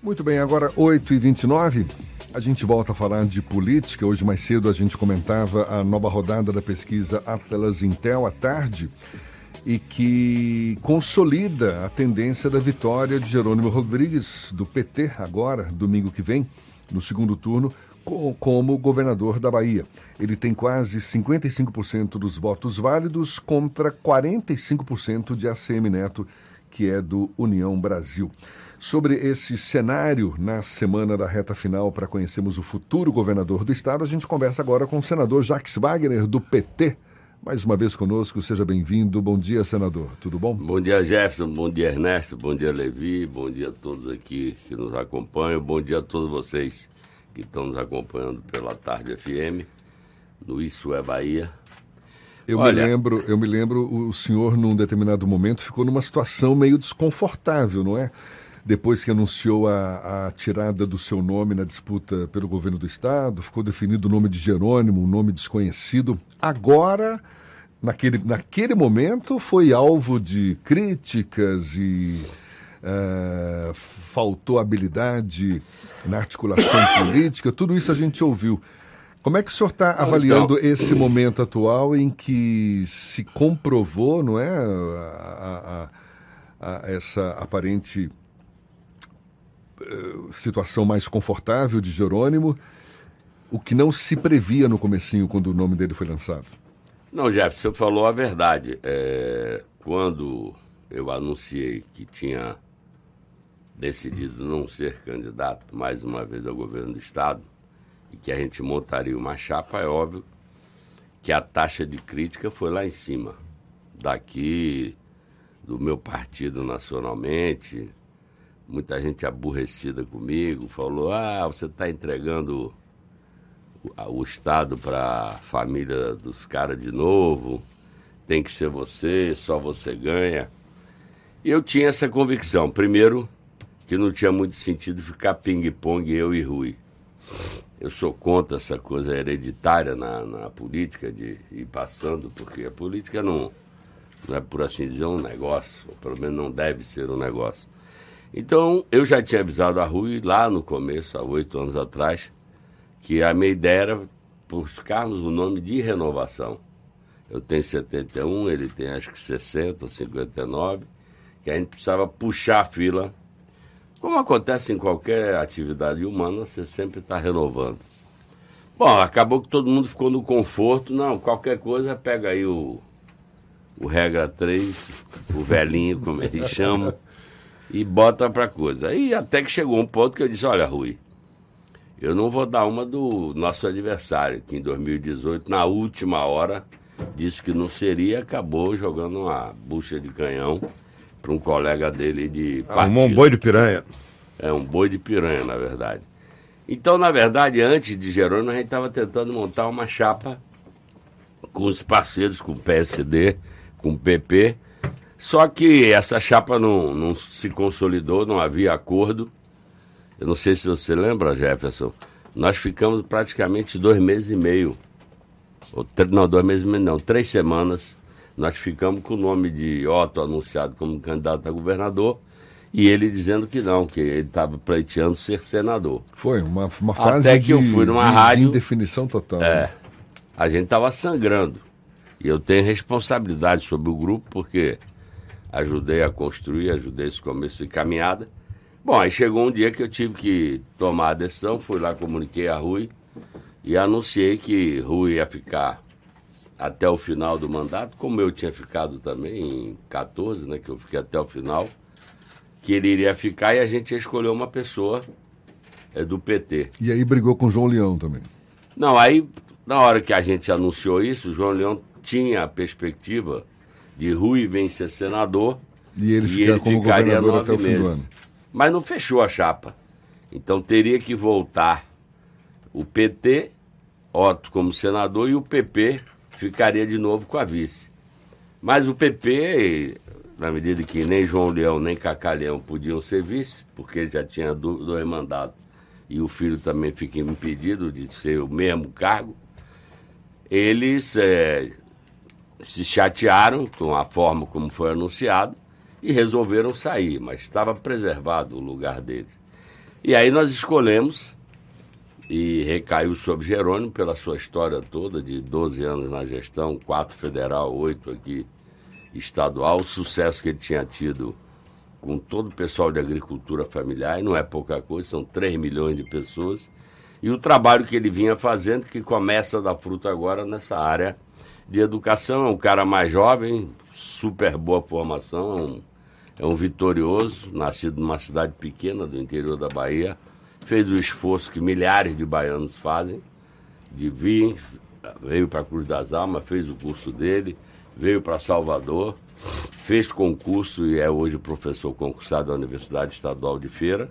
Muito bem, agora 8h29. A gente volta a falar de política. Hoje, mais cedo, a gente comentava a nova rodada da pesquisa Atlas Intel à tarde e que consolida a tendência da vitória de Jerônimo Rodrigues, do PT, agora, domingo que vem, no segundo turno, como governador da Bahia. Ele tem quase 55% dos votos válidos contra 45% de ACM Neto, que é do União Brasil. Sobre esse cenário na semana da reta final para conhecermos o futuro governador do estado, a gente conversa agora com o senador Jacques Wagner, do PT. Mais uma vez conosco, seja bem-vindo. Bom dia, senador. Tudo bom? Bom dia, Jefferson. Bom dia, Ernesto. Bom dia, Levi. Bom dia a todos aqui que nos acompanham. Bom dia a todos vocês que estão nos acompanhando pela Tarde FM, no Isso é Bahia. Eu Olha, me lembro, eu me lembro, o senhor num determinado momento ficou numa situação meio desconfortável, não é? Depois que anunciou a, a tirada do seu nome na disputa pelo governo do estado, ficou definido o nome de Jerônimo, um nome desconhecido. Agora, naquele, naquele momento, foi alvo de críticas e uh, faltou habilidade na articulação política, tudo isso a gente ouviu. Como é que o senhor está avaliando então... esse momento atual em que se comprovou, não é, a, a, essa aparente situação mais confortável de Jerônimo, o que não se previa no comecinho quando o nome dele foi lançado? Não, Jeff, você falou a verdade. É, quando eu anunciei que tinha decidido não ser candidato mais uma vez ao governo do Estado e que a gente montaria uma chapa, é óbvio que a taxa de crítica foi lá em cima. Daqui, do meu partido nacionalmente, muita gente aborrecida comigo, falou: ah, você está entregando o, o Estado para a família dos caras de novo, tem que ser você, só você ganha. E eu tinha essa convicção. Primeiro, que não tinha muito sentido ficar ping-pong eu e Rui. Eu sou contra essa coisa hereditária na, na política, de ir passando, porque a política não, não é, por assim dizer, um negócio, ou pelo menos não deve ser um negócio. Então, eu já tinha avisado a Rui lá no começo, há oito anos atrás, que a minha ideia era buscarmos o nome de renovação. Eu tenho 71, ele tem acho que 60 59, que a gente precisava puxar a fila como acontece em qualquer atividade humana, você sempre está renovando. Bom, acabou que todo mundo ficou no conforto. Não, qualquer coisa, pega aí o, o regra 3, o velhinho, como eles chamam, e bota pra coisa. Aí até que chegou um ponto que eu disse, olha, Rui, eu não vou dar uma do nosso adversário, que em 2018, na última hora, disse que não seria, acabou jogando uma bucha de canhão para um colega dele de partido. um boi de piranha. É, um boi de piranha, na verdade. Então, na verdade, antes de Jerônimo, a gente estava tentando montar uma chapa com os parceiros, com o PSD, com o PP. Só que essa chapa não, não se consolidou, não havia acordo. Eu não sei se você lembra, Jefferson. Nós ficamos praticamente dois meses e meio. Ou, não, dois meses e meio, não, três semanas nós ficamos com o nome de Otto anunciado como candidato a governador e ele dizendo que não, que ele estava pleiteando ser senador. Foi uma, uma fase Até que de, eu fui numa de, rádio. De indefinição total. É. Né? A gente estava sangrando. E eu tenho responsabilidade sobre o grupo, porque ajudei a construir, ajudei esse começo de caminhada. Bom, aí chegou um dia que eu tive que tomar a decisão, fui lá, comuniquei a Rui e anunciei que Rui ia ficar até o final do mandato, como eu tinha ficado também em 14, né, que eu fiquei até o final, que ele iria ficar e a gente escolheu uma pessoa é, do PT. E aí brigou com o João Leão também? Não, aí na hora que a gente anunciou isso, o João Leão tinha a perspectiva de Rui vencer senador e ele, e ele como ficaria governador até o fim meses. Mas não fechou a chapa. Então teria que voltar o PT, Otto como senador, e o PP ficaria de novo com a vice. Mas o PP, na medida que nem João Leão nem Cacá Leão podiam ser vice, porque ele já tinha dois mandatos e o filho também fica impedido de ser o mesmo cargo, eles é, se chatearam com a forma como foi anunciado e resolveram sair, mas estava preservado o lugar deles. E aí nós escolhemos e recaiu sobre Jerônimo pela sua história toda, de 12 anos na gestão, quatro federal, oito aqui estadual, o sucesso que ele tinha tido com todo o pessoal de agricultura familiar, e não é pouca coisa, são 3 milhões de pessoas, e o trabalho que ele vinha fazendo, que começa a dar fruto agora nessa área de educação. É um cara mais jovem, super boa formação, é um, é um vitorioso, nascido numa cidade pequena do interior da Bahia, fez o esforço que milhares de baianos fazem, de vir, veio para Cruz das Almas, fez o curso dele, veio para Salvador, fez concurso e é hoje professor concursado da Universidade Estadual de Feira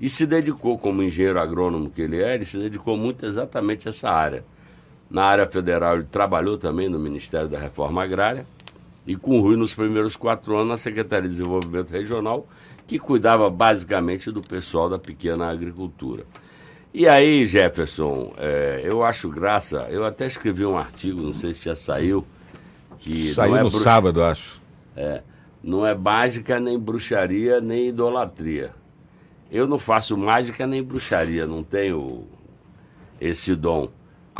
e se dedicou, como engenheiro agrônomo que ele é, ele se dedicou muito exatamente a essa área. Na área federal, ele trabalhou também no Ministério da Reforma Agrária e com o Rui nos primeiros quatro anos na Secretaria de Desenvolvimento Regional, que cuidava basicamente do pessoal da pequena agricultura. E aí, Jefferson, é, eu acho graça, eu até escrevi um artigo, não sei se já saiu, que Saiu é no bruxa, sábado, acho. É, não é mágica, nem bruxaria, nem idolatria. Eu não faço mágica nem bruxaria, não tenho esse dom.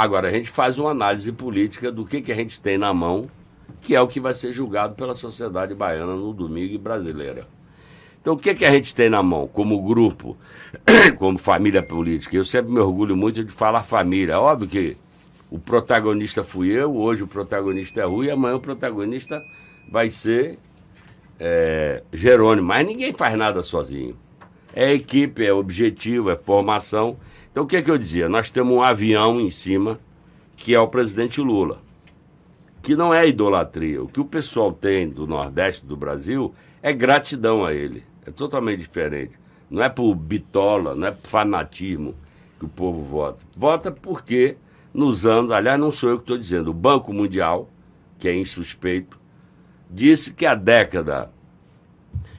Agora, a gente faz uma análise política do que, que a gente tem na mão, que é o que vai ser julgado pela sociedade baiana no domingo e brasileira. Então, o que, que a gente tem na mão como grupo, como família política? Eu sempre me orgulho muito de falar família. Óbvio que o protagonista fui eu, hoje o protagonista é Rui, e amanhã o protagonista vai ser é, Jerônimo. Mas ninguém faz nada sozinho. É equipe, é objetivo, é formação. Então o que, é que eu dizia? Nós temos um avião em cima, que é o presidente Lula. Que não é idolatria. O que o pessoal tem do Nordeste do Brasil é gratidão a ele. É totalmente diferente. Não é por bitola, não é por fanatismo que o povo vota. Vota porque nos anos, aliás, não sou eu que estou dizendo, o Banco Mundial, que é insuspeito, disse que a década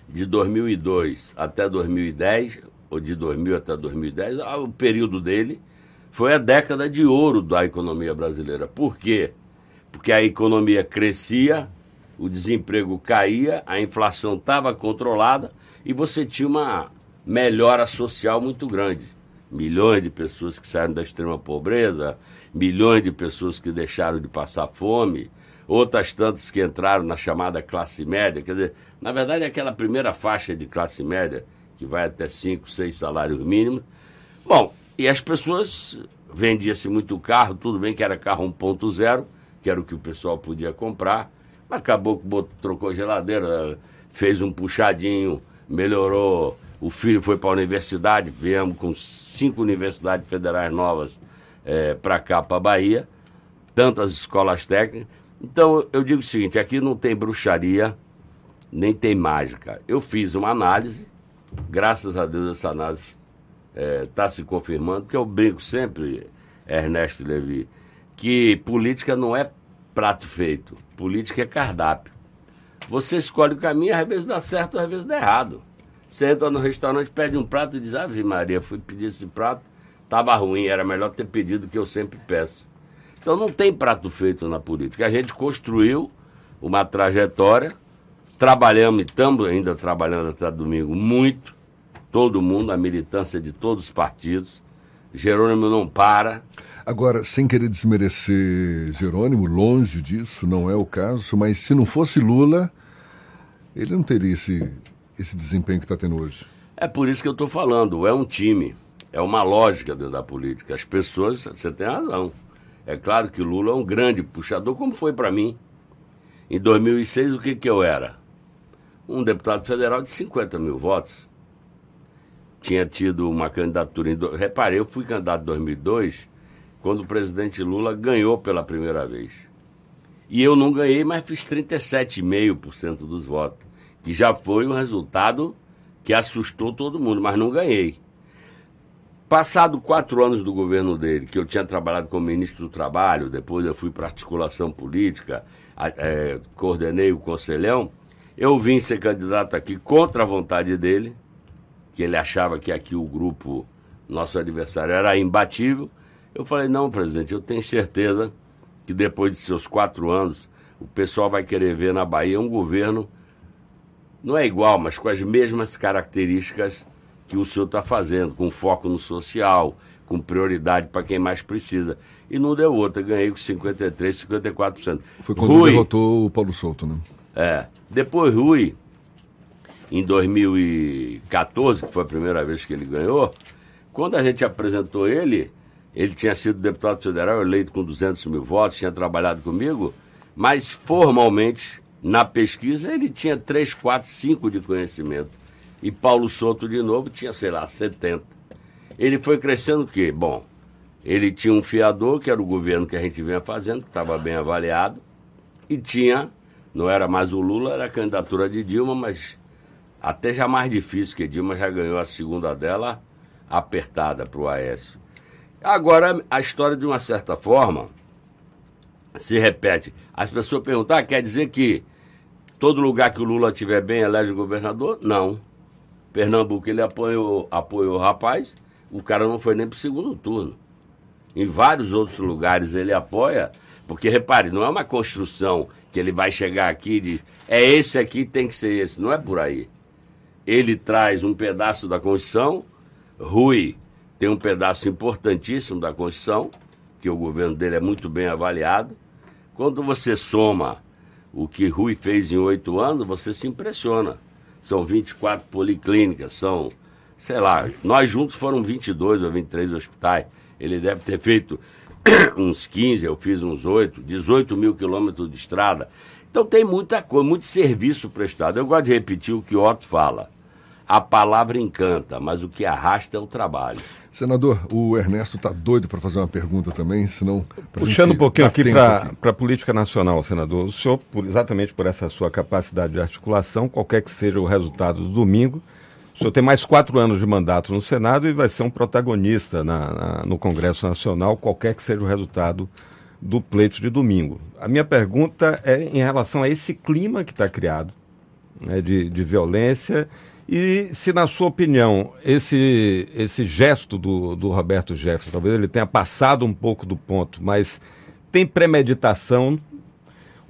de 2002 até 2010, ou de 2000 até 2010, ah, o período dele foi a década de ouro da economia brasileira. Por quê? Porque a economia crescia, o desemprego caía, a inflação estava controlada e você tinha uma melhora social muito grande. Milhões de pessoas que saíram da extrema pobreza, milhões de pessoas que deixaram de passar fome, outras tantas que entraram na chamada classe média. Quer dizer, na verdade, aquela primeira faixa de classe média, que vai até 5, 6 salários mínimos. Bom, e as pessoas vendia-se muito carro, tudo bem que era carro 1.0, que era o que o pessoal podia comprar, mas acabou que botou, trocou geladeira, fez um puxadinho, melhorou. O filho foi para a universidade, viemos com cinco universidades federais novas é, para cá, para a Bahia, tantas escolas técnicas. Então, eu digo o seguinte: aqui não tem bruxaria, nem tem mágica. Eu fiz uma análise, graças a Deus essa análise está é, se confirmando, porque eu brinco sempre, Ernesto Levi, que política não é prato feito, política é cardápio. Você escolhe o caminho, às vezes dá certo, às vezes dá errado. Você entra no restaurante, pede um prato e diz, Ave Maria, fui pedir esse prato, estava ruim, era melhor ter pedido o que eu sempre peço. Então não tem prato feito na política. A gente construiu uma trajetória, trabalhamos e estamos ainda trabalhando até domingo muito, todo mundo, a militância de todos os partidos. Jerônimo não para. Agora, sem querer desmerecer Jerônimo, longe disso, não é o caso, mas se não fosse Lula, ele não teria esse, esse desempenho que está tendo hoje. É por isso que eu estou falando, é um time é uma lógica dentro da política. As pessoas, você tem razão. É claro que Lula é um grande puxador, como foi para mim. Em 2006, o que, que eu era? Um deputado federal de 50 mil votos. Tinha tido uma candidatura em. Do... Reparei, eu fui candidato em 2002, quando o presidente Lula ganhou pela primeira vez. E eu não ganhei, mas fiz 37,5% dos votos. Que já foi um resultado que assustou todo mundo, mas não ganhei. Passado quatro anos do governo dele, que eu tinha trabalhado como ministro do Trabalho, depois eu fui para articulação política, é, coordenei o Conselhão, eu vim ser candidato aqui contra a vontade dele, que ele achava que aqui o grupo, nosso adversário, era imbatível. Eu falei, não, presidente, eu tenho certeza que depois de seus quatro anos, o pessoal vai querer ver na Bahia um governo, não é igual, mas com as mesmas características que o senhor está fazendo, com foco no social, com prioridade para quem mais precisa. E não deu outra, ganhei com 53%, 54%. Foi quando Rui, derrotou o Paulo Souto, né? É. Depois Rui, em 2014, que foi a primeira vez que ele ganhou, quando a gente apresentou ele, ele tinha sido deputado federal, eleito com 200 mil votos, tinha trabalhado comigo, mas formalmente, na pesquisa, ele tinha 3, 4, 5 de conhecimento. E Paulo Souto, de novo, tinha, sei lá, 70. Ele foi crescendo o quê? Bom, ele tinha um fiador, que era o governo que a gente vinha fazendo, que estava bem avaliado, e tinha, não era mais o Lula, era a candidatura de Dilma, mas até já mais difícil, que Dilma já ganhou a segunda dela apertada para o Aécio. Agora, a história, de uma certa forma, se repete. As pessoas perguntam, ah, quer dizer que todo lugar que o Lula estiver bem elege o governador? Não. Pernambuco ele apoiou, apoiou o rapaz, o cara não foi nem para o segundo turno. Em vários outros lugares ele apoia, porque repare, não é uma construção que ele vai chegar aqui e diz, é esse aqui, tem que ser esse. Não é por aí. Ele traz um pedaço da Constituição, Rui tem um pedaço importantíssimo da Constituição, que o governo dele é muito bem avaliado. Quando você soma o que Rui fez em oito anos, você se impressiona. São 24 policlínicas, são sei lá, nós juntos foram 22 ou 23 hospitais. Ele deve ter feito uns 15, eu fiz uns 8, 18 mil quilômetros de estrada. Então tem muita coisa, muito serviço prestado. Eu gosto de repetir o que Otto fala. A palavra encanta, mas o que arrasta é o trabalho. Senador, o Ernesto está doido para fazer uma pergunta também, senão. Puxando um pouquinho aqui para a política nacional, senador. O senhor, por, exatamente por essa sua capacidade de articulação, qualquer que seja o resultado do domingo, senhor tem mais quatro anos de mandato no Senado e vai ser um protagonista na, na, no Congresso Nacional, qualquer que seja o resultado do pleito de domingo. A minha pergunta é em relação a esse clima que está criado né, de, de violência e se, na sua opinião, esse, esse gesto do, do Roberto Jefferson, talvez ele tenha passado um pouco do ponto, mas tem premeditação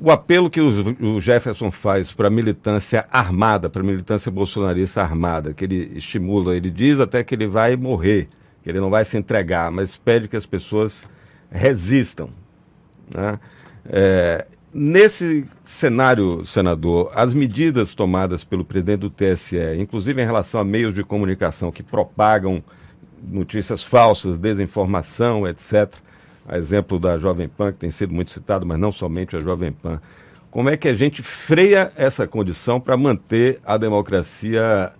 o apelo que o, Jefferson faz para a militância armada, para a militância bolsonarista armada, que ele estimula, ele diz até que ele vai morrer, que ele não vai se entregar, mas pede que as pessoas resistam. Né? É, nesse cenário, senador, as medidas tomadas pelo presidente do TSE, inclusive em relação a meios de comunicação que propagam notícias falsas, desinformação, etc., a exemplo da Jovem Pan, que tem sido muito citado, mas não somente a Jovem Pan. Como é que a gente freia essa condição para manter a democracia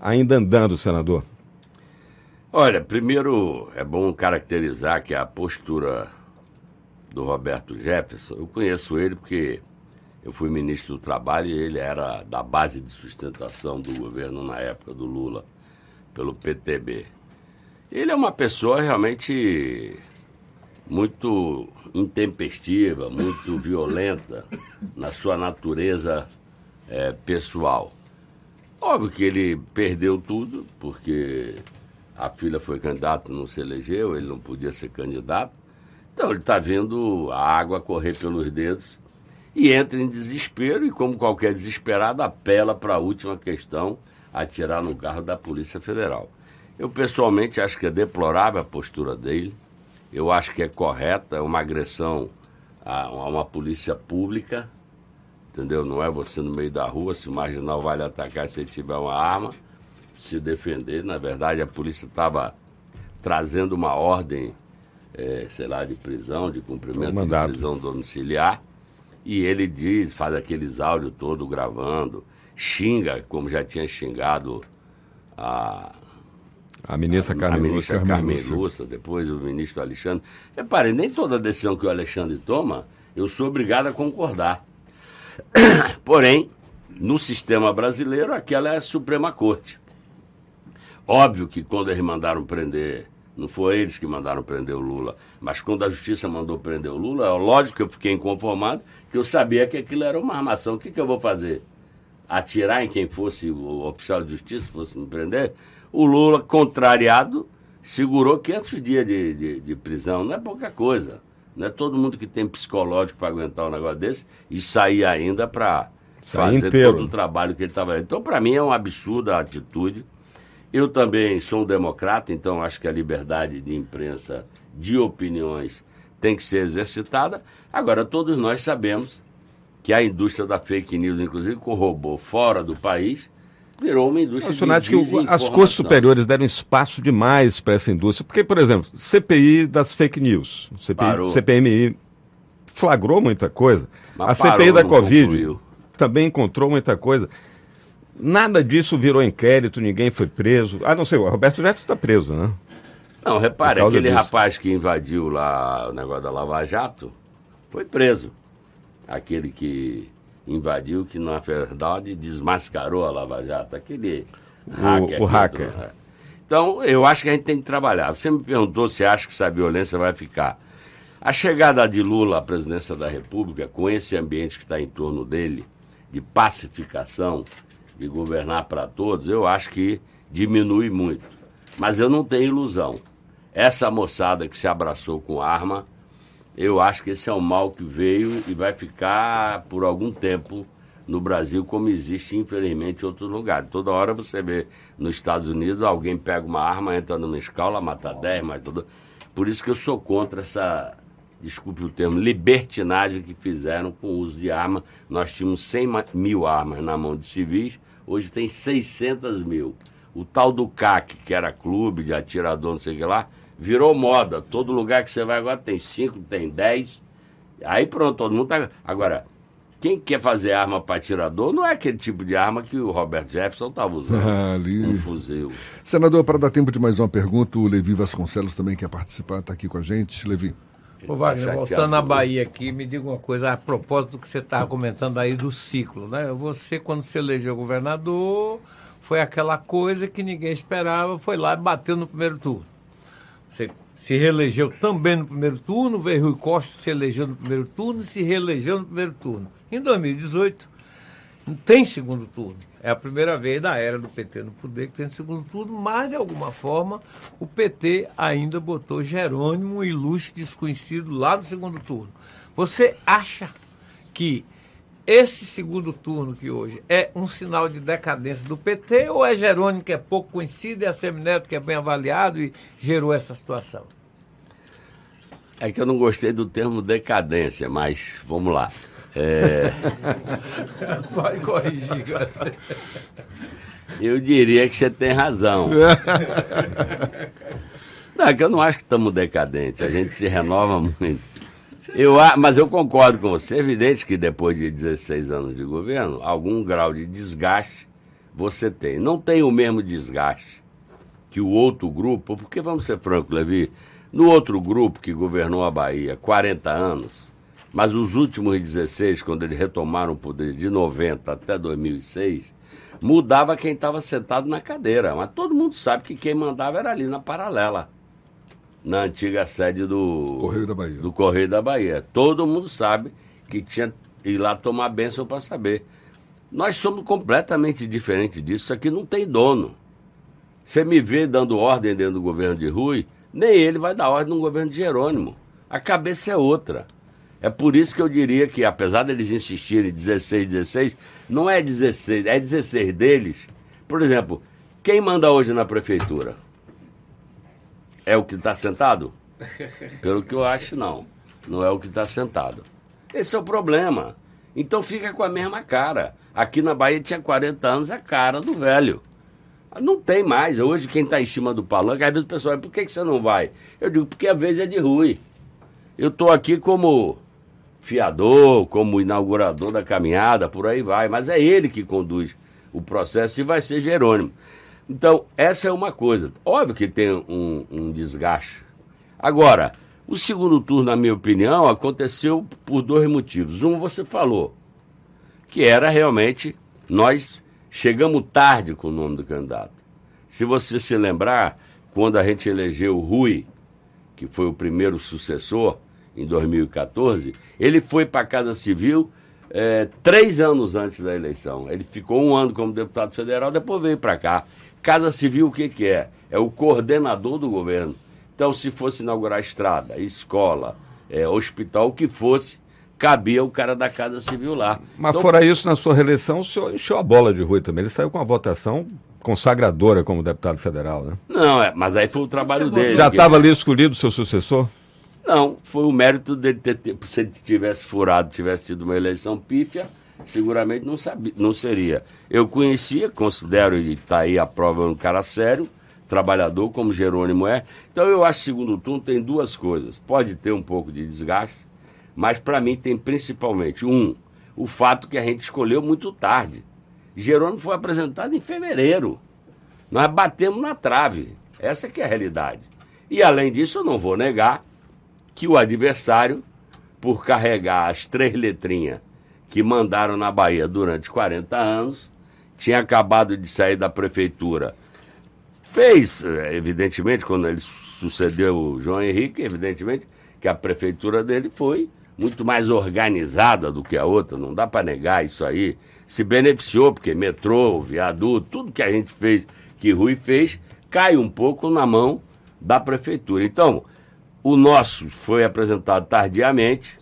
ainda andando, senador? Olha, primeiro é bom caracterizar que a postura do Roberto Jefferson, eu conheço ele porque eu fui ministro do Trabalho e ele era da base de sustentação do governo na época do Lula, pelo PTB. Ele é uma pessoa realmente muito intempestiva, muito violenta na sua natureza é, pessoal. Óbvio que ele perdeu tudo, porque a filha foi candidato, não se elegeu, ele não podia ser candidato. Então ele está vendo a água correr pelos dedos e entra em desespero e, como qualquer desesperado, apela para a última questão, atirar no carro da Polícia Federal. Eu pessoalmente acho que é deplorável a postura dele eu acho que é correta, é uma agressão a, uma polícia pública, entendeu? Não é você no meio da rua, se o marginal vai lhe atacar se ele tiver uma arma, se defender. Na verdade, a polícia estava trazendo uma ordem, é, sei lá, de prisão, de cumprimento de prisão domiciliar, e ele diz, faz aqueles áudios todo gravando, xinga, como já tinha xingado a a ministra Carmen, a ministra Carmen Lúcia, depois o ministro Alexandre. Repare, nem toda decisão que o Alexandre toma, eu sou obrigado a concordar. Porém, no sistema brasileiro, aquela é a Suprema Corte. Óbvio que quando eles mandaram prender, não foi eles que mandaram prender o Lula, mas quando a justiça mandou prender o Lula, é lógico que eu fiquei inconformado, que eu sabia que aquilo era uma armação. O que, que eu vou fazer? Atirar em quem fosse o oficial de justiça, fosse me prender? O Lula, contrariado, segurou 500 dias de, de, de prisão. Não é pouca coisa. Não é todo mundo que tem psicológico para aguentar um negócio desse e sair ainda para fazer inteiro. todo o trabalho que ele estava. Então, para mim, é um absurdo a atitude. Eu também sou um democrata, então acho que a liberdade de imprensa, de opiniões, tem que ser exercitada. Agora, todos nós sabemos que a indústria da fake news, inclusive com robô fora do país, virou uma indústria de que as cortes superiores deram espaço demais para essa indústria. Porque, por exemplo, CPI das fake news, CPI, CPMI flagrou muita coisa. Mas a parou, CPI da Covid concluiu. também encontrou muita coisa. Nada disso virou inquérito, ninguém foi preso. Ah, não sei, o Roberto Jefferson está preso, né? Não, repare, aquele disso. rapaz que invadiu lá o negócio da Lava Jato foi preso. Aquele que invadiu, que na verdade desmascarou a Lava Jato, aquele o, hacker. O hacker. Então, eu acho que a gente tem que trabalhar. Você me perguntou se acha que essa violência vai ficar. A chegada de Lula à presidência da República, com esse ambiente que está em torno dele, de pacificação, de governar para todos, eu acho que diminui muito. Mas eu não tenho ilusão. Essa moçada que se abraçou com arma eu acho que esse é um mal que veio e vai ficar por algum tempo no Brasil, como existe, infelizmente, em outros lugares. Toda hora você vê nos Estados Unidos alguém pega uma arma, entra numa escola, mata 10, mas tudo. Por isso que eu sou contra essa, desculpe o termo, libertinagem que fizeram com o uso de arma. Nós tínhamos 100 mil armas na mão de civis, hoje tem 600 mil. O tal do CAC, que era clube de atirador, não sei o que lá, virou moda. Todo lugar que você vai agora tem cinco, tem dez. Aí pronto, todo mundo tá. Agora, quem quer fazer arma para atirador não é aquele tipo de arma que o Robert Jefferson estava usando. Ah, ali. Um fuzil. Senador, para dar tempo de mais uma pergunta, o Levi Vasconcelos também quer participar, está aqui com a gente. Levi. Ô Wagner, voltando à Bahia aqui, me diga uma coisa a propósito do que você estava comentando aí do ciclo, né? Você, quando se elegeu governador, foi aquela coisa que ninguém esperava, foi lá e bateu no primeiro turno. Você se reelegeu também no primeiro turno, veio Rui Costa se elegeu no primeiro turno e se reelegeu no primeiro turno. Em 2018, tem segundo turno. É a primeira vez da era do PT no poder que tem segundo turno, mas de alguma forma o PT ainda botou Jerônimo, ilustre desconhecido, lá no segundo turno. Você acha que esse segundo turno que hoje é um sinal de decadência do PT ou é Jerônimo que é pouco conhecido e a Semineto que é bem avaliado e gerou essa situação? É que eu não gostei do termo decadência, mas vamos lá. É... Pode corrigir. Eu diria que você tem razão. Não, é que eu não acho que estamos decadentes. A gente se renova muito. Eu, mas eu concordo com você. É evidente que depois de 16 anos de governo, algum grau de desgaste você tem. Não tem o mesmo desgaste que o outro grupo, porque vamos ser francos, Levi, no outro grupo que governou a Bahia 40 anos, mas os últimos 16, quando eles retomaram o poder de 90 até 2006, mudava quem estava sentado na cadeira. Mas todo mundo sabe que quem mandava era ali na paralela na antiga sede do Correio da Bahia. Do Correio da Bahia. Todo mundo sabe que tinha ir lá tomar bênção para saber. Nós somos completamente diferentes disso. Isso aqui não tem dono. Você me vê dando ordem dentro do governo de Rui, nem ele vai dar ordem no governo de Jerônimo. A cabeça é outra. É por isso que eu diria que, apesar deles insistirem 16, 16, não é 16, é 16 deles. Por exemplo, quem manda hoje na prefeitura? É o que está sentado? Pelo que eu acho, não. Não é o que está sentado. Esse é o problema. Então fica com a mesma cara. Aqui na Bahia tinha 40 anos, é a cara do velho. Não tem mais. Hoje, quem está em cima do palanque, às vezes o pessoal, por que, que você não vai? Eu digo, porque a vez é de Rui. Eu estou aqui como fiador, como inaugurador da caminhada, por aí vai. Mas é ele que conduz o processo e vai ser Jerônimo. Então, essa é uma coisa. Óbvio que tem um, um desgaste. Agora, o segundo turno, na minha opinião, aconteceu por dois motivos. Um, você falou, que era realmente nós chegamos tarde com o nome do candidato. Se você se lembrar, quando a gente elegeu o Rui, que foi o primeiro sucessor, em 2014, ele foi para a Casa Civil é, três anos antes da eleição. Ele ficou um ano como deputado federal, depois veio para cá. Casa Civil o que, que é? É o coordenador do governo. Então, se fosse inaugurar estrada, escola, é, hospital, o que fosse, cabia o cara da Casa Civil lá. Mas então, fora isso, na sua reeleição, o senhor encheu a bola de Rui também. Ele saiu com uma votação consagradora como deputado federal, né? Não, é, mas aí foi o trabalho dele. Já estava ali escolhido o seu sucessor? Não, foi o mérito dele ter, ter, se ele tivesse furado, tivesse tido uma eleição pífia, seguramente não, sabia, não seria. Eu conhecia, considero, e está aí a prova, um cara sério, trabalhador, como Jerônimo é. Então eu acho que segundo turno tem duas coisas. Pode ter um pouco de desgaste, mas para mim tem principalmente, um, o fato que a gente escolheu muito tarde. Jerônimo foi apresentado em fevereiro. Nós batemos na trave. Essa que é a realidade. E além disso, eu não vou negar que o adversário, por carregar as três letrinhas que mandaram na Bahia durante 40 anos, tinha acabado de sair da prefeitura. Fez, eh, evidentemente, quando ele sucedeu o João Henrique, evidentemente que a prefeitura dele foi muito mais organizada do que a outra, não dá para negar isso aí se beneficiou, porque metrô, viaduto, tudo que a gente fez, que Rui fez, cai um pouco na mão da prefeitura. Então, o nosso foi apresentado tardiamente,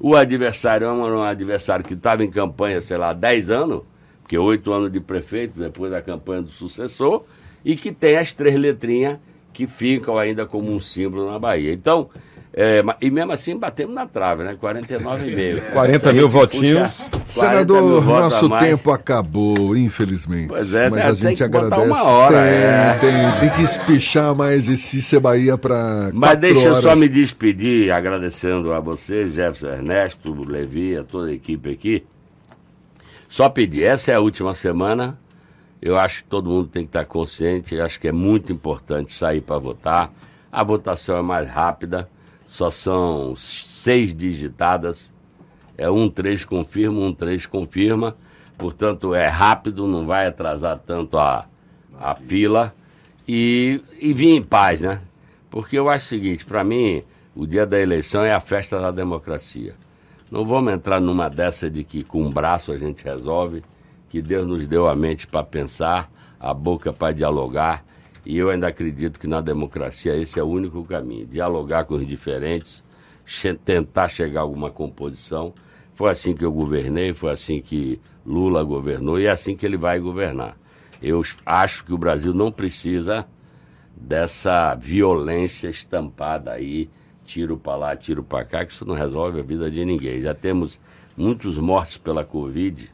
o adversário é um adversário que estava em campanha, sei lá, 10 anos, porque oito anos de prefeito, depois da campanha do sucessor, e que tem as três letrinhas que ficam ainda como um símbolo na Bahia. Então, é, e mesmo assim batemos na trave, né? 49,5. 40 mil votinhos. Senador, mil nosso tempo acabou, infelizmente. Pois é, mas a gente agradece. Uma hora, tem, é. tem, tem, que espichar mais esse Cícia Bahia para. Mas deixa horas. eu só me despedir, agradecendo a você, Jefferson Ernesto, Levi, a toda a equipe aqui. Só pedir, essa é a última semana. Eu acho que todo mundo tem que estar consciente. Acho que é muito importante sair para votar. A votação é mais rápida só são seis digitadas. É um três confirma, um três confirma. Portanto, é rápido, não vai atrasar tanto a, a fila. E, e vir em paz, né? Porque eu acho o seguinte, para mim, o dia da eleição é a festa da democracia. Não vamos entrar numa dessa de que com um braço a gente resolve, que Deus nos deu a mente para pensar, a boca para dialogar e eu ainda acredito que na democracia esse é o único caminho: dialogar com os diferentes, tentar chegar a alguma composição. Foi assim que eu governei, foi assim que Lula governou e é assim que ele vai governar. Eu acho que o Brasil não precisa dessa violência estampada aí, tiro para lá, tiro para cá, que isso não resolve a vida de ninguém. Já temos muitos mortos pela Covid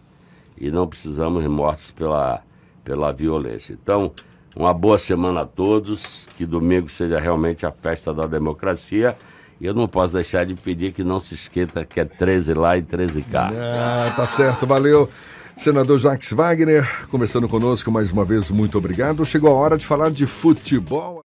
e não precisamos de mortos pela, pela violência. Então, uma boa semana a todos, que domingo seja realmente a festa da democracia. E eu não posso deixar de pedir que não se esquenta que é 13 lá e 13 cá. Ah, tá certo, valeu. Senador Jacques Wagner, conversando conosco mais uma vez, muito obrigado. Chegou a hora de falar de futebol.